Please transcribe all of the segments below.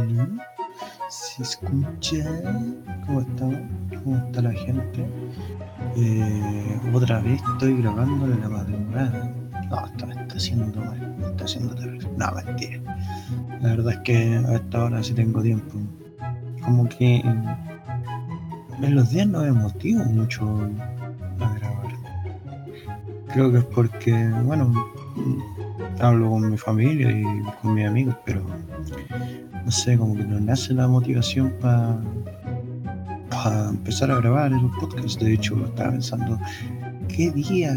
Aló, ¿se escucha? ¿Cómo está? ¿Cómo está la gente? Eh, otra vez estoy grabando en la madrugada. No, esto está haciendo mal, está haciendo terrible. No, mentira. La verdad es que a esta hora sí tengo tiempo. Como que en los días no me motivo mucho a grabar. Creo que es porque, bueno, hablo con mi familia y con mis amigos, pero no sé, como que no nace la motivación para empezar a grabar esos podcasts. De hecho, estaba pensando, ¿qué día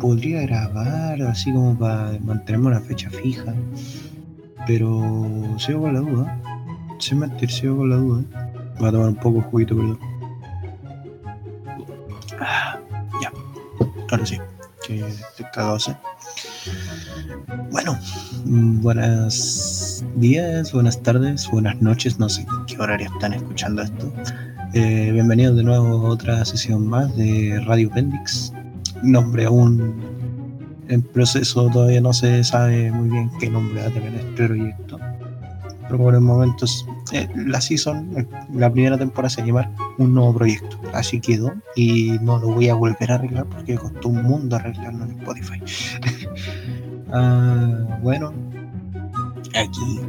podría grabar? Así como para mantenerme una fecha fija. Pero sigo con la duda. Sin mentir, sigo con la duda. Voy a tomar un poco de juguito, perdón. Ah, ya, ahora sí, que estoy cagado, ¿sí? Bueno, días, buenas tardes, buenas noches, no sé qué horario están escuchando esto. Eh, bienvenidos de nuevo a otra sesión más de Radio Bendix. Nombre aún en proceso, todavía no se sabe muy bien qué nombre va a tener este proyecto. Pero por el momento eh, la season, eh, la primera temporada se llama Un Nuevo Proyecto. Así quedó y no lo voy a volver a arreglar porque costó un mundo arreglarlo en Spotify. Ah, bueno, aquí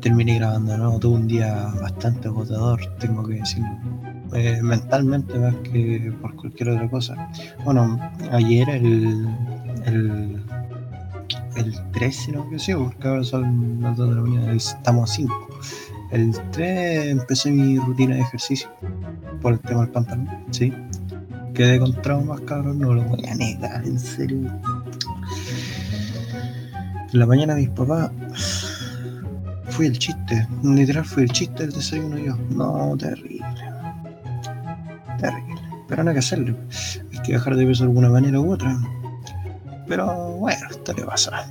terminé grabando, ¿no? Tuve un día bastante agotador, tengo que decirlo. Eh, mentalmente más que por cualquier otra cosa. Bueno, ayer el, el, el 3, si no me equivoco, porque ahora son las 2 de la mañana, estamos a 5. El 3 empecé mi rutina de ejercicio por el tema del pantalón, sí. Quedé con traumas, cabrón, no lo voy a negar, en serio la mañana mis papás fui el chiste, literal fui el chiste del desayuno yo. No, terrible. Terrible. Pero no hay que hacerlo. Hay que dejar de peso de alguna manera u otra. Pero bueno, esto le pasa.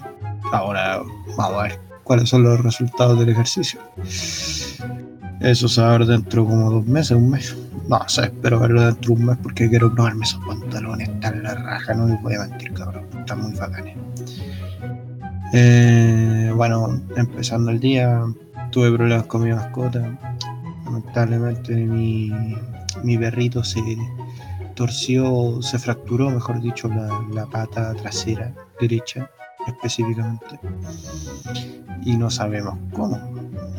Ahora vamos a ver cuáles son los resultados del ejercicio. Eso se va a ver dentro como dos meses, un mes. No sé, espero verlo dentro de un mes porque quiero probarme esos pantalones. Están la raja, no les voy a mentir, cabrón. Están muy bacanes. Eh, bueno, empezando el día, tuve problemas con mi mascota. Lamentablemente mi, mi perrito se torció, se fracturó, mejor dicho, la, pata trasera derecha específicamente. Y no sabemos cómo.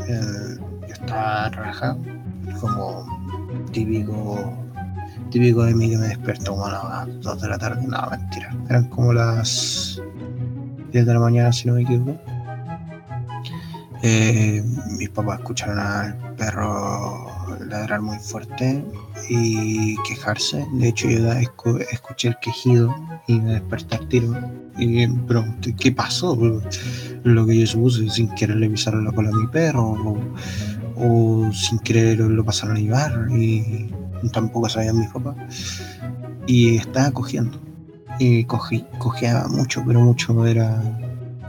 Eh, está rajado, como típico típico de mí que me despierto como a las 2 de la tarde. No, mentira. Eran como las 10 de la mañana, si no me equivoco. Eh, mis papás escucharon al perro ladrar muy fuerte y quejarse. De hecho, yo escuché el quejido y me desperté tiro. Y me pregunté, ¿qué pasó? Lo que yo supuse, sin querer le pisaron la cola a mi perro o, sin querer lo pasaron a llevar y tampoco sabían mis papás. Y estaba cogiendo y cogí, cojeaba mucho, pero mucho era,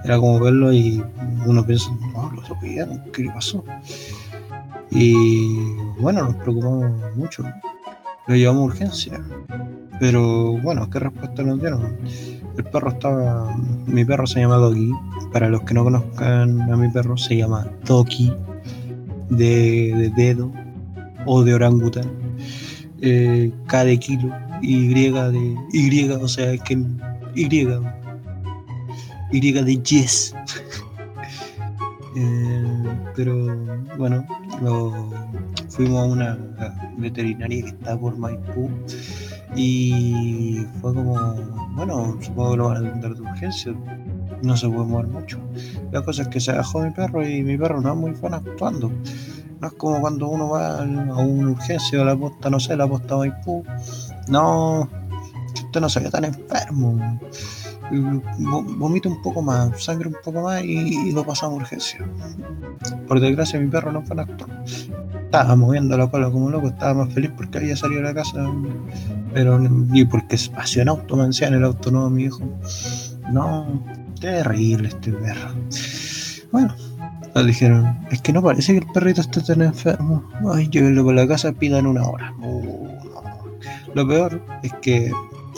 era como verlo y uno piensa, no, lo atropellaron, ¿qué le pasó? Y bueno, nos preocupamos mucho, lo llevamos a urgencia, pero bueno, ¿qué respuesta nos dieron? El perro estaba, mi perro se llama Doki, para los que no conozcan a mi perro se llama Doki, de, dedo o de orangután, eh, cada kilo y de Y, o sea, que Y. Y de yes. Eh, pero bueno, fuimos a una veterinaria que está por Maipú y fue como, bueno, supongo que lo van a atender de urgencia, no se puede mover mucho. La cosa es que se bajó mi perro y mi perro no es muy bueno actuando. No es como cuando uno va a una urgencia o la posta, no sé, la posta Maipú no, usted no se ve tan enfermo. Vomita un poco más, sangre un poco más y, lo pasamos a urgencia. Por desgracia, mi perro no fue un actor. Estaba moviendo la cola como loco, estaba más feliz porque había salido de la casa. Pero ni porque espacio en auto, me en el auto, no, mi hijo. No, terrible este perro. Bueno, le dijeron, es que no parece que el perrito esté tan enfermo. Ay, llévenlo por la casa, pidan una hora. Uh, lo peor es que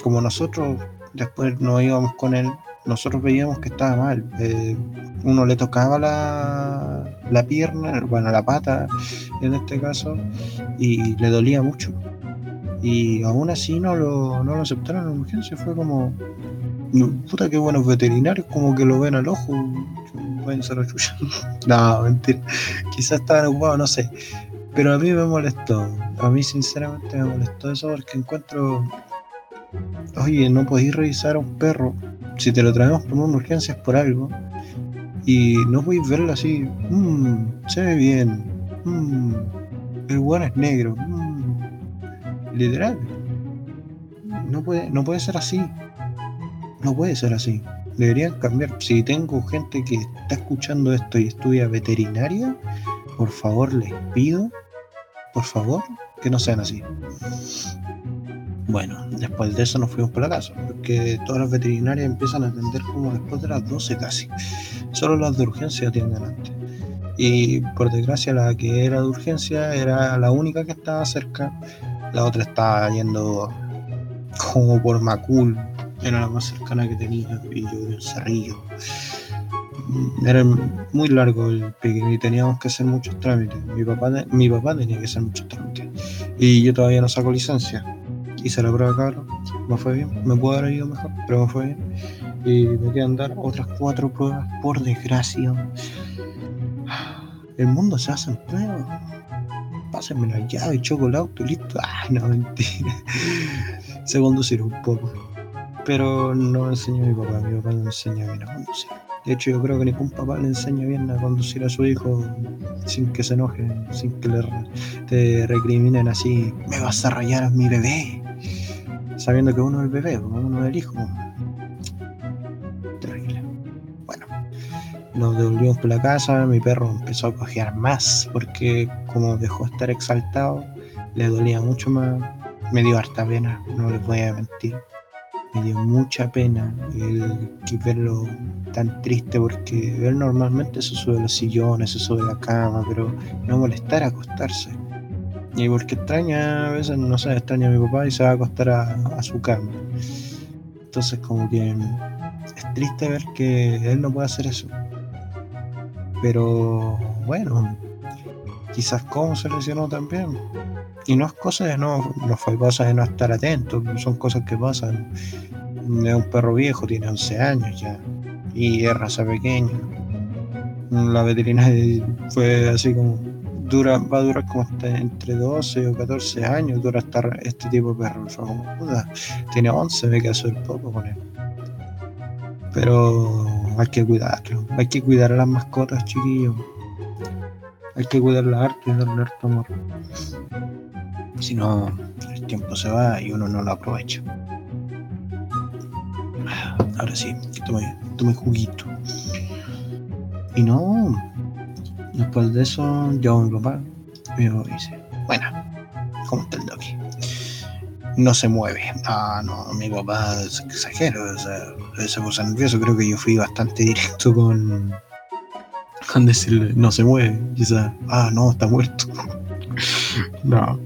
como nosotros después nos íbamos con él nosotros veíamos que estaba mal. Eh, uno le tocaba la, la pierna, bueno, la pata en este caso, y le dolía mucho. Y aún así no lo, no lo aceptaron en urgencia. Fue como, puta, qué buenos veterinarios, como que lo ven al ojo. Pueden ser No, mentira. Quizás estaban ocupados, no sé. Pero a mí me molestó. A mí, sinceramente, me molestó eso porque encuentro. Oye, no podéis revisar a un perro. Si te lo traemos por una urgencia es por algo. Y no podéis verlo así. Mmm, se ve bien. Mmm, el bueno es negro. Mmm, literal. No puede, no puede ser así. No puede ser así. Deberían cambiar. Si tengo gente que está escuchando esto y estudia veterinaria, por favor les pido, por favor, que no sean así. Bueno, después de eso nos fuimos por la casa, porque todas las veterinarias empiezan a atender como después de las 12 casi. Solo las de urgencia atienden antes. Y por desgracia la que era de urgencia era la única que estaba cerca. La otra estaba yendo como por Macul, era la más cercana que tenía, y yo en Cerrillo. Era muy largo el pique y teníamos que hacer muchos trámites. Mi papá, mi papá tenía que hacer muchos trámites. Y yo todavía no saco licencia. Hice la prueba Carlos, me fue bien. Me pudo haber ido mejor, pero me fue bien. Y me quedan dar otras cuatro pruebas, por desgracia. El mundo se hace en pruebas. Pásenme la llave, chocolate, listo. Ay, no, mentira. Sé conducir un poco. Pero no me enseñó mi papá, mi papá no enseña bien a conducir. De hecho, yo creo que ningún papá le enseña bien a conducir a su hijo sin que se enoje, sin que le recriminen así, me vas a rayar a mi bebé, sabiendo que uno es el bebé, uno es el hijo. Terrible. Bueno, nos devolvimos por la casa, mi perro empezó a cojear más porque como dejó de estar exaltado, le dolía mucho más, me dio harta pena, no le voy a mentir me dio mucha pena el verlo tan triste porque él normalmente se sube a los sillones, se sube a la cama, pero no molestar a acostarse. Y porque extraña, a veces, no sé, extraña a mi papá y se va a acostar a, su cama. Entonces como que es triste ver que él no puede hacer eso. Pero bueno, quizás como se lesionó también. Y no es cosa de no, no fue cosa de no estar atento, son cosas que pasan. Es un perro viejo, tiene 11 años ya, y es raza pequeña. La veterinaria fue así como, dura, va a durar como hasta entre 12 o 14 años, dura estar este tipo de perro. Fue como, puta, tiene 11, me queda el poco con él. Pero hay que cuidarlo, hay que cuidar a las mascotas, chiquillos. Hay que cuidarla harto y darle harto amor si no el tiempo se va y uno no lo aprovecha. Ahora sí, tome, juguito. Y no, después de eso, yo mi papá me dice, bueno, ¿cómo está el Doki? No se mueve. Ah, no, mi papá es exagero, o sea, se puso nervioso. Creo que yo fui bastante directo con, con decirle, no se mueve. Quizás, ah, no, está muerto. no.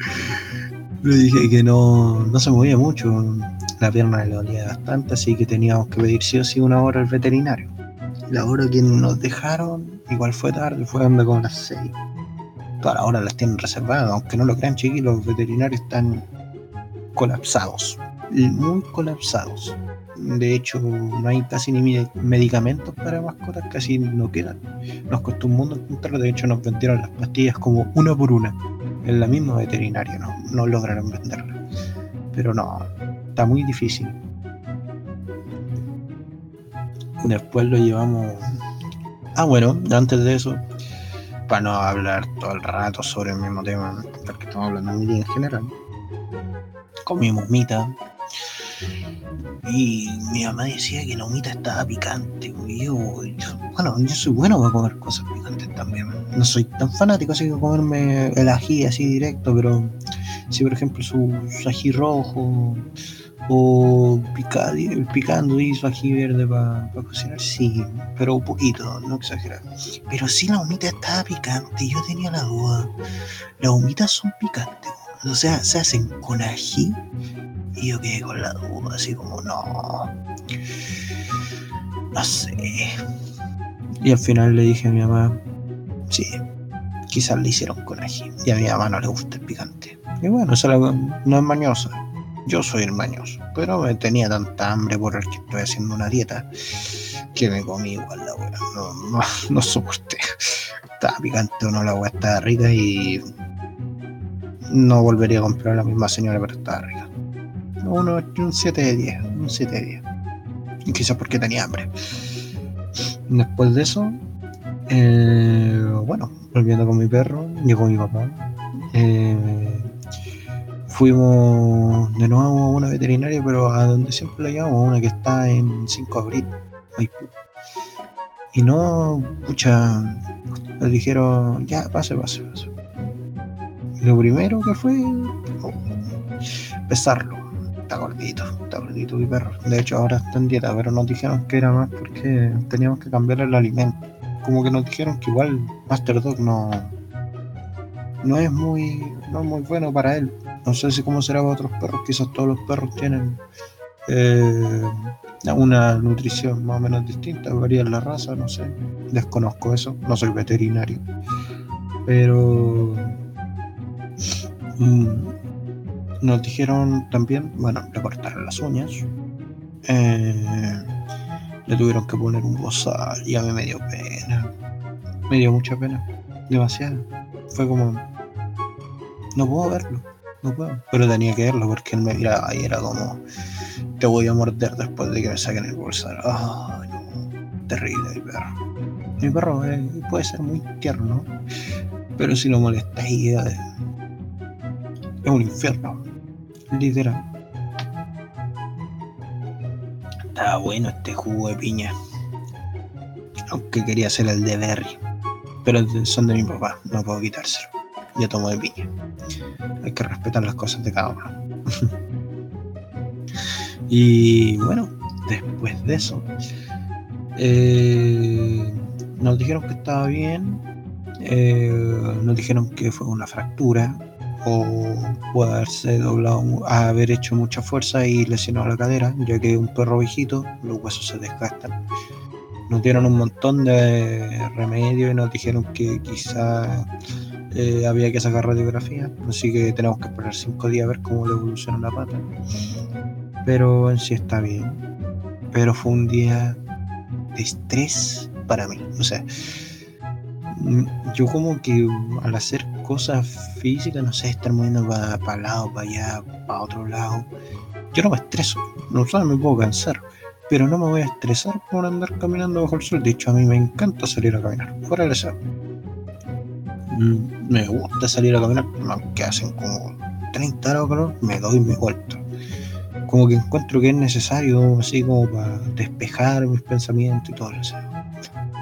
Le dije que no, no se movía mucho. La pierna le dolía bastante, así que teníamos que pedir sí o sí una hora al veterinario. La hora que nos dejaron, igual fue tarde, fue donde con las 6. Todas las horas las tienen reservadas, aunque no lo crean chiquitos, los veterinarios están colapsados, muy colapsados. De hecho, no hay casi ni medicamentos para mascotas, casi no quedan. Nos costó un mundo encontrarlo, de hecho nos vendieron las pastillas como una por una. En la misma veterinaria no, no lograron venderla. Pero no, está muy difícil. Después lo llevamos... Ah, bueno, antes de eso, para no hablar todo el rato sobre el mismo tema, porque estamos hablando de en general, comimos mita, y mi mamá decía que la humita estaba picante. Y yo, bueno, yo soy bueno para comer cosas picantes también. No soy tan fanático así de comerme el ají así directo, pero si por ejemplo su, ají rojo o picando y su ají verde para cocinar, sí, pero un poquito, no exagerar. Pero si la humita estaba picante, yo tenía la duda. Las humitas son picantes, o sea, se hacen con ají y yo quedé con la duda, así como, no. No sé. Y al final le dije a mi mamá, sí, quizás le hicieron coraje. Y a mi mamá no le gusta el picante. Y bueno, eso no es mañosa. Yo soy el mañoso. Pero me tenía tanta hambre por el que estoy haciendo una dieta que me comí igual la weá. No, no, no soporté. Estaba picante o no, la weá estaba rica y no volvería a comprar a la misma señora, pero estaba rica. Uno, un 7 de 10, un 7 de 10. Y quizás porque tenía hambre. Después de eso, eh, bueno, volviendo con mi perro, llegó mi papá. Eh, fuimos de nuevo a una veterinaria, pero a donde siempre la llevamos, una que está en 5 de abril, Y no, pucha, le dijeron, ya, pase, pase, pase. Lo primero que fue, oh, pesarlo. Está gordito, está gordito mi perro. De hecho, ahora está en dieta, pero nos dijeron que era más porque teníamos que cambiar el alimento. Como que nos dijeron que igual Master Dog no, no es muy, no es muy bueno para él no sé si cómo será para otros perros, quizás todos los perros tienen eh, una nutrición más o menos distinta, varía la raza, no sé, desconozco eso, no soy veterinario, pero nos dijeron también, bueno, le cortaron las uñas, eh, le tuvieron que poner un bozal y a mí me dio pena, me dio mucha pena, demasiado, fue como, no puedo verlo no puedo. Pero tenía que verlo porque él me miraba y era como, te voy a morder después de que me saquen el bolsar. Ah, no, terrible mi perro. Mi perro eh, puede ser muy tierno, pero si lo molesta ahí eh, es un infierno, literal. Estaba bueno este jugo de piña. Aunque quería hacer el de berry. Pero son de mi papá, no puedo quitárselo. Yo tomo de piña hay que respetar las cosas de cada uno. y bueno, después de eso, eh, nos dijeron que estaba bien, eh, nos dijeron que fue una fractura o puede haberse doblado, haber hecho mucha fuerza y lesionado la cadera, ya que un perro viejito, los huesos se desgastan. Nos dieron un montón de remedios y nos dijeron que quizá eh, había que sacar radiografía, así que tenemos que esperar cinco días a ver cómo le evoluciona la pata. Pero en sí está bien. Pero fue un día de estrés para mí. O sea, yo como que al hacer cosas físicas, no sé, estar moviendo para pa lado, para allá, para otro lado, yo no me estreso. No sé, me puedo cansar. Pero no me voy a estresar por andar caminando bajo el sol. De hecho, a mí me encanta salir a caminar. Fuera de eso me gusta salir a caminar, aunque hacen como 30 grados de calor, me doy mi vuelta. Como que encuentro que es necesario, así como para despejar mis pensamientos y todo eso.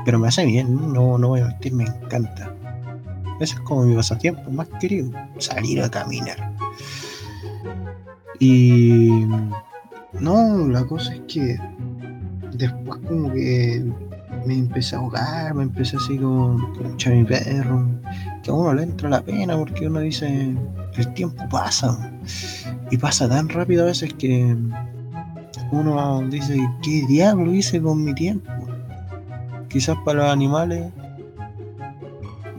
Pero me hace bien, no, no voy a mentir, me encanta. Ese es como mi pasatiempo más querido, salir a caminar. Y no, la cosa es que después como que me empecé a ahogar, me empecé así como a mi perro, que a uno le entra la pena porque uno dice, el tiempo pasa, y pasa tan rápido a veces que uno dice, ¿qué diablo hice con mi tiempo? Quizás para los animales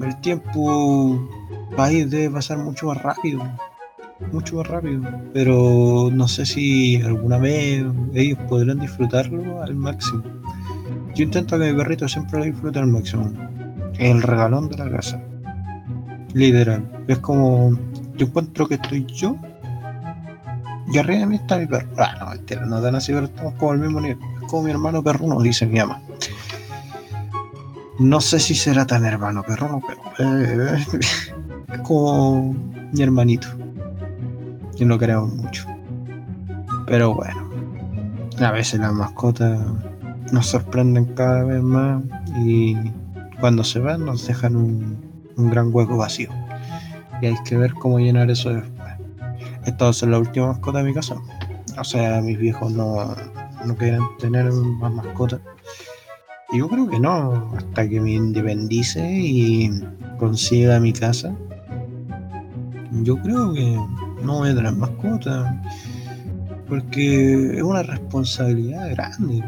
el tiempo para ir debe pasar mucho más rápido, mucho más rápido, pero no sé si alguna vez ellos podrán disfrutarlo al máximo. Yo intento que mi perrito siempre lo disfrute al máximo. El regalón de la casa. Literal. Es como. Yo encuentro que estoy yo. Y arriba de mí está mi perro. Ah, no, no tan así, pero estamos como al mismo nivel. Es como mi hermano perruno, dice mi ama. No sé si será tan hermano pero. Eh, es como mi hermanito. Y no queremos mucho. Pero bueno. A veces las mascotas nos sorprenden cada vez más y cuando se van nos dejan un, gran hueco vacío. Y hay que ver cómo llenar eso después. Esta es la última mascota de mi casa. O sea, mis viejos no, no quieren tener más mascotas. Yo creo que no, hasta que me independice y consiga mi casa. Yo creo que no voy a tener mascotas. porque es una responsabilidad grande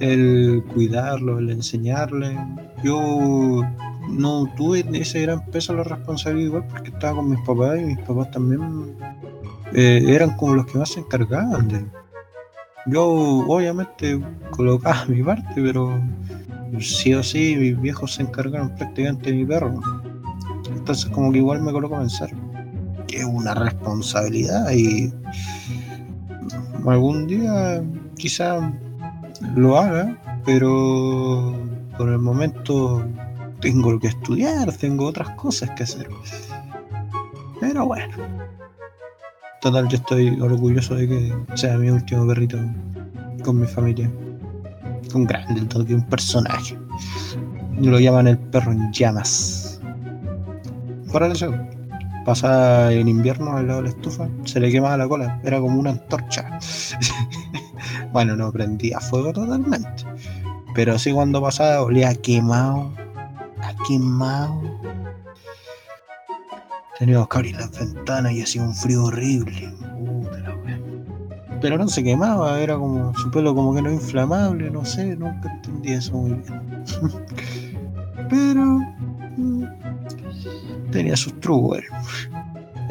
el cuidarlo, el enseñarle. Yo no tuve ese gran peso la responsabilidad igual porque estaba con mis papás y mis papás también eh, eran como los que más se encargaban de yo obviamente colocaba mi parte pero sí o sí mis viejos se encargaron prácticamente de mi perro entonces como que igual me coloco a pensar que es una responsabilidad y algún día quizá lo haga pero por el momento tengo que estudiar, tengo otras cosas que hacer. Pero bueno. Total, yo estoy orgulloso de que sea mi último perrito con mi familia. Un grande, todo un personaje. Lo llaman el perro en llamas. Por eso, pasaba en invierno al lado de la estufa, se le quemaba la cola, era como una antorcha. bueno, no prendía fuego totalmente, pero sí cuando pasaba olía quemado quemado. Teníamos que abrir las ventanas y hacía un frío horrible. Pero no se quemaba, era como su pelo como que no inflamable, no sé, nunca entendí eso muy bien. Pero mm, tenía sus trucos.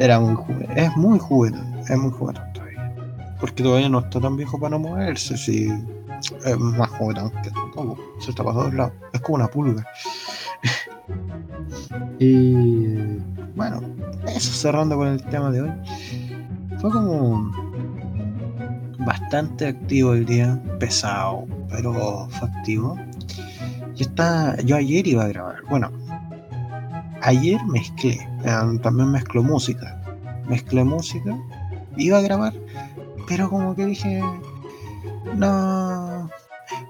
Era muy juguetón, es muy juguetón, es muy juguetón todavía. Porque todavía no está tan viejo para no moverse, si es más juguetón que todo, se está para todos lados, es como una pulga. Y bueno, eso cerrando con el tema de hoy. Fue como bastante activo el día, pesado, pero fue activo. Yo, está, yo ayer iba a grabar. Bueno, ayer mezclé, eh, también mezcló música. Mezclé música, iba a grabar, pero como que dije, no,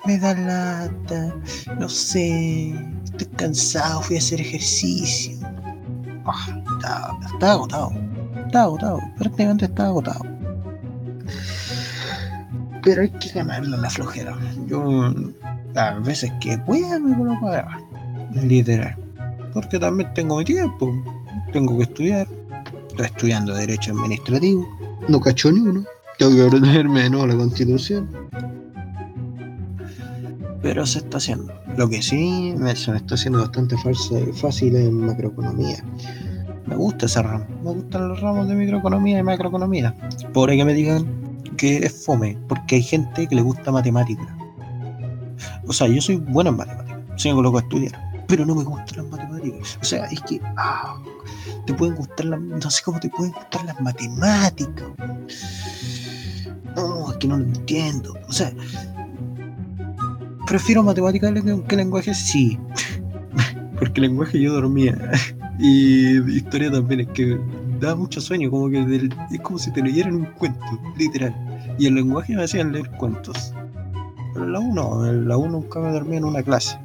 me da lata, no sé, estoy cansado, fui a hacer ejercicio. Ah, estaba, agotado, estaba agotado, prácticamente estaba agotado. Pero hay que ganarle la flojera. Yo, a veces que pueda, me coloco a literal. Porque también tengo mi tiempo, tengo que estudiar. Estoy estudiando Derecho Administrativo, no cacho ni uno. Tengo que aprenderme de nuevo la Constitución pero se está haciendo. Lo que sí se me está haciendo bastante fácil en macroeconomía. Me gusta ese ramo, me gustan los ramos de microeconomía y macroeconomía. Por que me digan que es fome, porque hay gente que le gusta matemática. O sea, yo soy bueno en matemáticas, soy un loco a estudiar, pero no me gustan las matemáticas. O sea, es que ah, te pueden gustar las, no sé cómo te pueden gustar las matemáticas. No, es que no lo entiendo. O sea, prefiero matemáticas que lenguaje, sí. Porque lenguaje yo dormía. Y historia también, es que da mucho sueño, como que es como si te leyeran un cuento, literal. Y el lenguaje me hacían leer cuentos. Pero la 1, en la 1 nunca me dormía en una clase.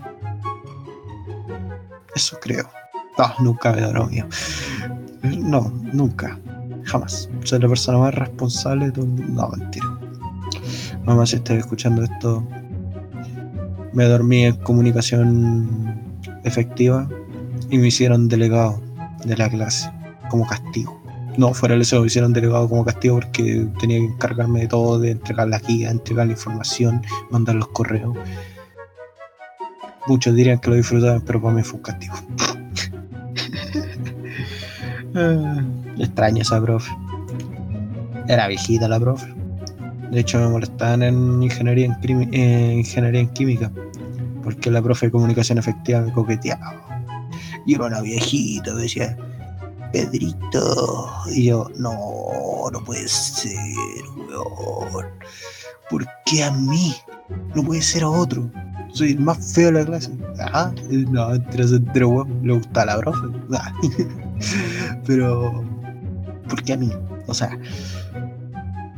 Eso creo. No, nunca me dormía. No, nunca. Jamás. Soy la persona más responsable de un... No, mentira. Mamá, si estás escuchando esto, me dormí en comunicación efectiva y me hicieron delegado de la clase como castigo. No, fuera de eso me hicieron delegado como castigo porque tenía que encargarme de todo, de entregar la guía, entregar la información, mandar los correos. Muchos dirían que lo disfrutaban, pero para mí fue un castigo. Extraña esa profe. Era viejita la profe. De hecho, me molestaban en ingeniería en, ingeniería en química, porque la profe de comunicación efectiva me coqueteaba. Y era una viejita, decía, Pedrito. Y yo, no, no puede ser, weón. ¿Por qué a mí? No puede ser a otro. Soy el más feo de la clase. Ah, no, entero, weón. Le gusta la profe. Pero, ¿por qué a mí? O sea,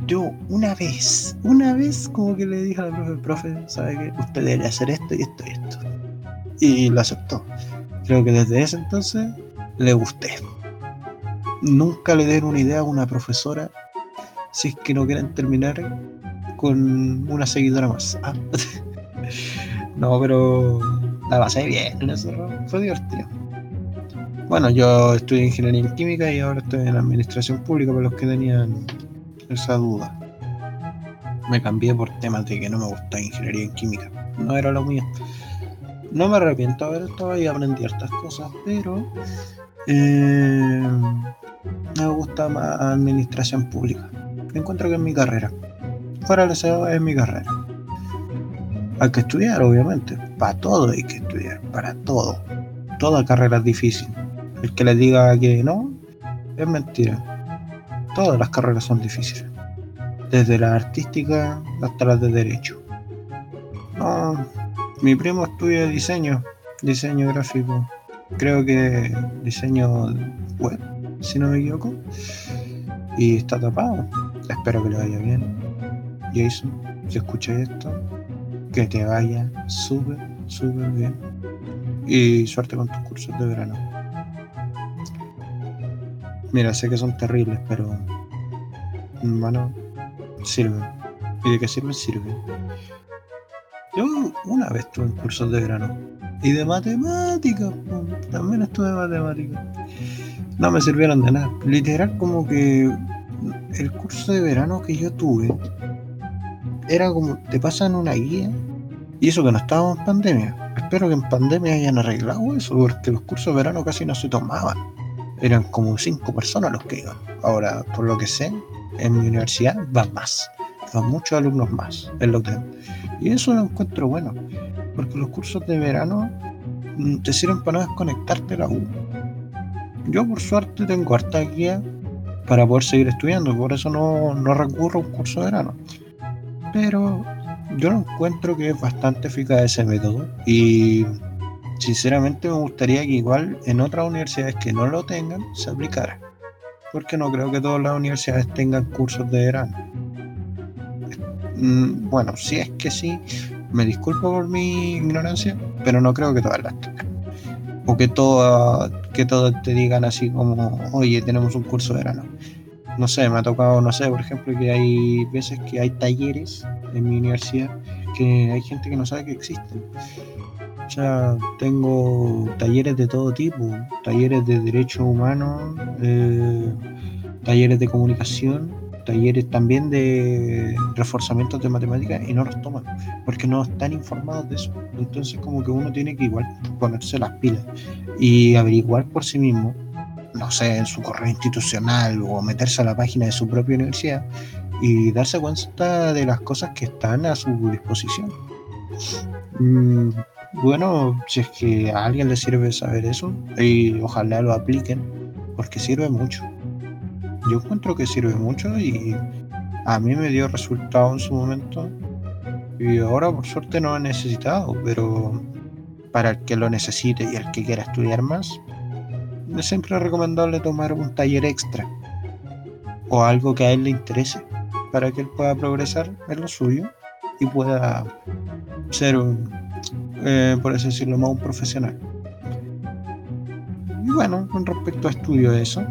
yo una vez, una vez como que le dije al profe, profe, ¿sabe que Usted debe hacer esto y esto y esto. Y lo aceptó. Creo que desde ese entonces le gusté. Nunca le den una idea a una profesora si es que no quieren terminar con una seguidora más. Ah. no, pero la pasé bien Fue divertido. Bueno, yo estudié ingeniería en química y ahora estoy en administración pública para los que tenían esa duda. me cambié por temas de que no me gustaba ingeniería en química. No era lo mío. No me arrepiento de haber estado ahí aprendí estas cosas, pero eh, me gusta más administración pública. Encuentro que es mi carrera. Fuera del SEO es mi carrera. Hay que estudiar, obviamente. Para todo hay que estudiar. Para todo. Toda carrera es difícil. El que le diga que no, es mentira. Todas las carreras son difíciles. Desde la artística hasta las de derecho. No, mi primo estudia diseño, diseño gráfico. Creo que diseño web, si no me equivoco. Y está tapado. Espero que le vaya bien. Jason, si escuchas esto, que te vaya súper, súper bien. Y suerte con tus cursos de verano. Mira, sé que son terribles, pero. Bueno, sirven. ¿Y de qué sirven? Sirven. Yo una vez estuve en cursos de verano. Y de matemáticas, también estuve en matemáticas. No me sirvieron de nada. Literal, como que el curso de verano que yo tuve era como te pasan una guía. Y eso que no estábamos en pandemia. Espero que en pandemia hayan arreglado eso, porque los cursos de verano casi no se tomaban. Eran como cinco personas los que iban. Ahora, por lo que sé, en mi universidad van más. Van muchos alumnos más. Es lo que y eso lo encuentro bueno, porque los cursos de verano mm, te sirven para no desconectarte la U. Yo por suerte tengo harta guía para poder seguir estudiando, por eso no, no recurro a un curso de verano. Pero yo lo encuentro que es bastante eficaz ese método y sinceramente me gustaría que igual en otras universidades que no lo tengan se aplicara. Porque no creo que todas las universidades tengan cursos de verano. Mm, bueno, si es que sí, me disculpo por mi ignorancia, pero no creo que todas las tengan. O que, todo, que todos te digan así como, oye, tenemos un curso de verano. No sé, me ha tocado, no sé, por ejemplo, que hay veces que hay talleres en mi universidad que hay gente que no sabe que existen. O sea, tengo talleres de todo tipo, talleres de derechos humanos, eh, talleres de comunicación, talleres también de reforzamientos de matemáticas y no los toman porque no están informados de eso. Entonces como que uno tiene que igual ponerse las pilas y averiguar por sí mismo, no sé, en su correo institucional o meterse a la página de su propia universidad y darse cuenta de las cosas que están a su disposición. Mm, bueno, si es que a alguien le sirve saber eso y ojalá lo apliquen porque sirve mucho. Yo encuentro que sirve mucho y a mí me dio resultado en su momento y ahora por suerte no he necesitado, pero para el que lo necesite y el que quiera estudiar más, es siempre recomendable tomar un taller extra o algo que a él le interese para que él pueda progresar en lo suyo y pueda ser, un, eh, por así decirlo, más un profesional. Y bueno, con respecto a estudio eso,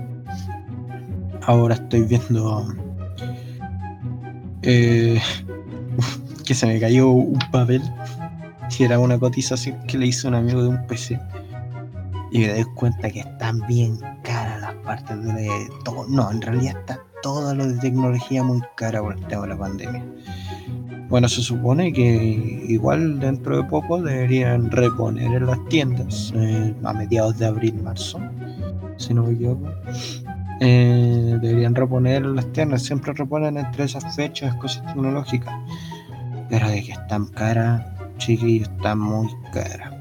ahora estoy viendo eh, que se me cayó un papel que era una cotización que le hizo un amigo de un PC y me doy cuenta que están bien caras las partes de todo. No, en realidad está todo lo de tecnología muy cara por el tema de la pandemia. Bueno, se supone que igual dentro de poco deberían reponer en las tiendas eh, a mediados de abril-marzo, si no me equivoco eh, deberían reponer las tiendas, siempre reponen entre esas fechas cosas tecnológicas. Pero de que están caras, chiquillos, están muy caras.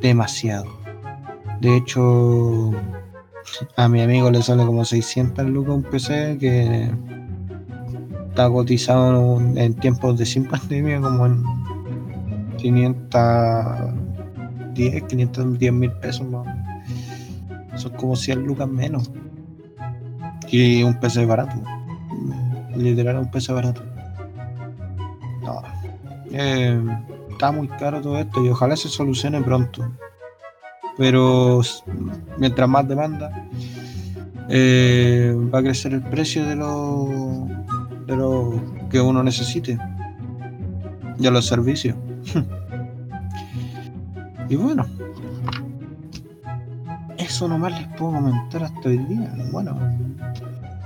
Demasiado. De hecho, a mi amigo le sale como 600 lucas un PC que está cotizado en tiempos de sin pandemia como en 510, 510 mil pesos más. Son como 100 lucas menos. Y un PC barato. Literal, un PC barato. Eh, está muy caro todo esto y ojalá se solucione pronto. Pero mientras más demanda, eh, va a crecer el precio de lo, de lo que uno necesite. Y los servicios. y bueno, eso nomás les puedo comentar hasta hoy día. Bueno,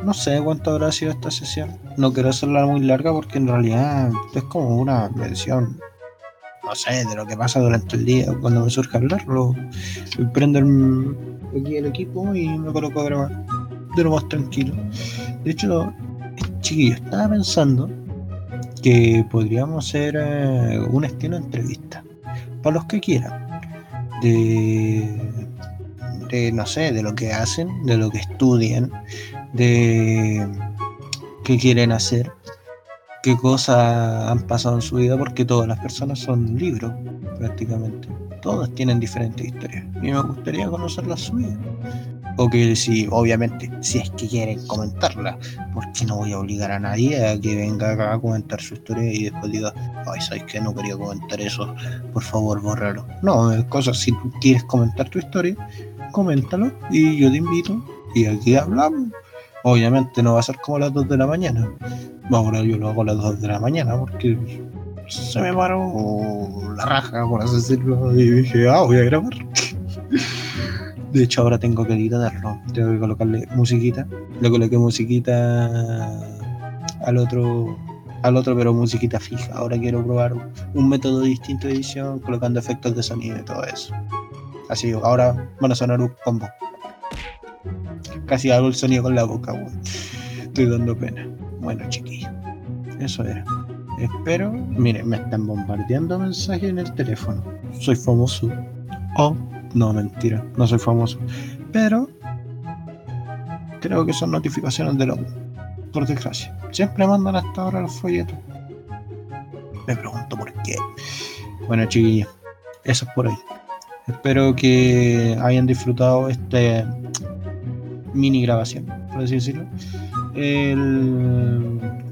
no sé cuánto habrá sido esta sesión. No quiero hacerla muy larga porque en realidad es como una mención, no sé, de lo que pasa durante el día. Cuando me surge hablar, lo, prendo aquí el equipo y me coloco a grabar de lo más tranquilo. De hecho, chiquillo, estaba pensando que podríamos hacer eh, un estilo de entrevista para los que quieran. De, no sé, de lo que hacen, de lo que estudian, de qué quieren hacer, qué cosas han pasado en su vida, porque todas las personas son libros, prácticamente. Todas tienen diferentes historias. Y me gustaría conocer las suyas. O que si, obviamente, si es que quieren comentarla, porque no voy a obligar a nadie a que venga acá a comentar su historia y después diga, ay, ¿sabes que No quería comentar eso, por favor, borrarlo. No, es cosa, si tú quieres comentar tu historia, coméntalo y yo te invito y aquí hablamos. Obviamente no va a ser como las 2 de la mañana. Ahora yo lo hago a las 2 de la mañana porque se me paró la raja, por así decirlo, y dije, ah, voy a grabar. De hecho, ahora tengo que editarlo. Tengo que colocarle musiquita. Le coloqué musiquita al otro, al otro, pero musiquita fija. Ahora quiero probar un método distinto de edición, colocando efectos de sonido y todo eso. Así, ahora van a sonar un combo. Casi hago el sonido con la boca, weón. Estoy dando pena. Bueno, chiquillo. Eso era. Espero. Miren, me están bombardeando mensajes en el teléfono. Soy famoso. Oh, no, mentira. No soy famoso. Pero. Creo que son notificaciones de la Por desgracia. Siempre mandan hasta ahora los folletos. Me pregunto por qué. Bueno, chiquillos. Eso es por hoy. Espero que hayan disfrutado este mini grabación, por así decirlo.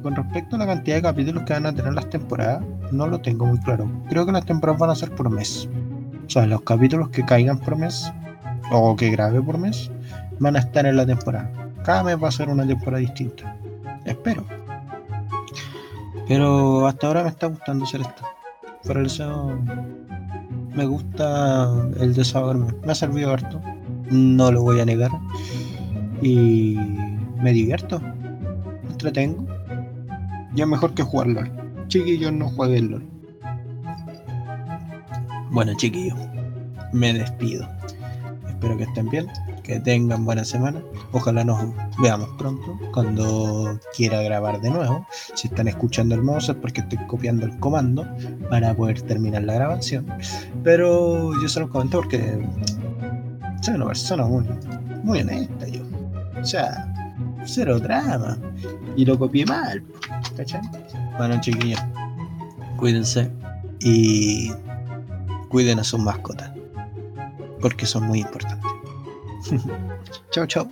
con respecto a la cantidad de capítulos que van a tener las temporadas, no lo tengo muy claro. Creo que las temporadas van a ser por mes. O sea, los capítulos que caigan por mes o que grabe por mes van a estar en la temporada. Cada mes va a ser una temporada distinta. Espero. Pero hasta ahora me está gustando hacer esto. Por eso me gusta el desahogarme. Me ha servido harto. No lo voy a negar y me divierto, me entretengo. Ya mejor que jugar LOL. Chiquillos, no jueguen LOL. Bueno, chiquillos, me despido. Espero que estén bien, que tengan buena semana. Ojalá nos veamos pronto cuando quiera grabar de nuevo. Si están escuchando el mouse es porque estoy copiando el comando para poder terminar la grabación. Pero yo se los comento porque soy una persona muy, muy honesta yo. O sea, cero drama. Y lo copié mal. ¿Cachai? Bueno, chiquillos, cuídense y cuiden a sus mascotas. Porque son muy importantes. chau, chau.